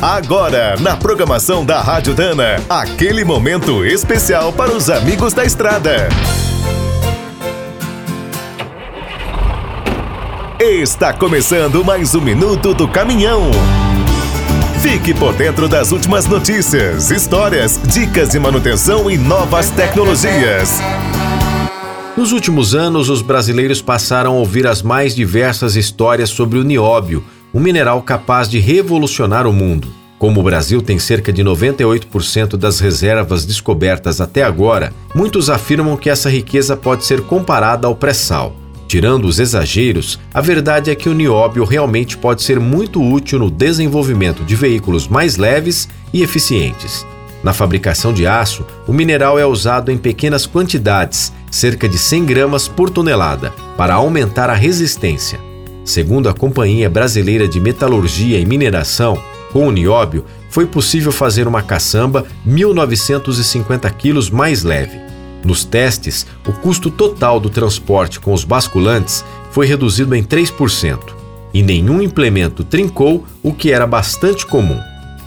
Agora, na programação da Rádio Dana, aquele momento especial para os amigos da estrada. Está começando mais um minuto do caminhão. Fique por dentro das últimas notícias, histórias, dicas de manutenção e novas tecnologias. Nos últimos anos, os brasileiros passaram a ouvir as mais diversas histórias sobre o nióbio, um mineral capaz de revolucionar o mundo. Como o Brasil tem cerca de 98% das reservas descobertas até agora, muitos afirmam que essa riqueza pode ser comparada ao pré-sal. Tirando os exageros, a verdade é que o nióbio realmente pode ser muito útil no desenvolvimento de veículos mais leves e eficientes. Na fabricação de aço, o mineral é usado em pequenas quantidades, cerca de 100 gramas por tonelada, para aumentar a resistência. Segundo a Companhia Brasileira de Metalurgia e Mineração, com o nióbio foi possível fazer uma caçamba 1950 quilos mais leve. Nos testes, o custo total do transporte com os basculantes foi reduzido em 3%, e nenhum implemento trincou, o que era bastante comum.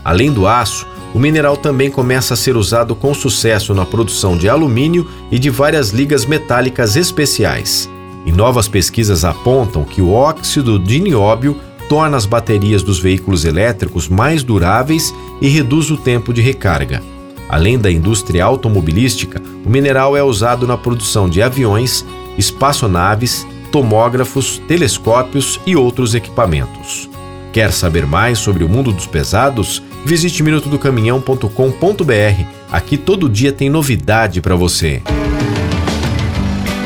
Além do aço, o mineral também começa a ser usado com sucesso na produção de alumínio e de várias ligas metálicas especiais. E novas pesquisas apontam que o óxido de nióbio torna as baterias dos veículos elétricos mais duráveis e reduz o tempo de recarga. Além da indústria automobilística, o mineral é usado na produção de aviões, espaçonaves, tomógrafos, telescópios e outros equipamentos. Quer saber mais sobre o mundo dos pesados? Visite minutodocaminhão.com.br. Aqui todo dia tem novidade para você.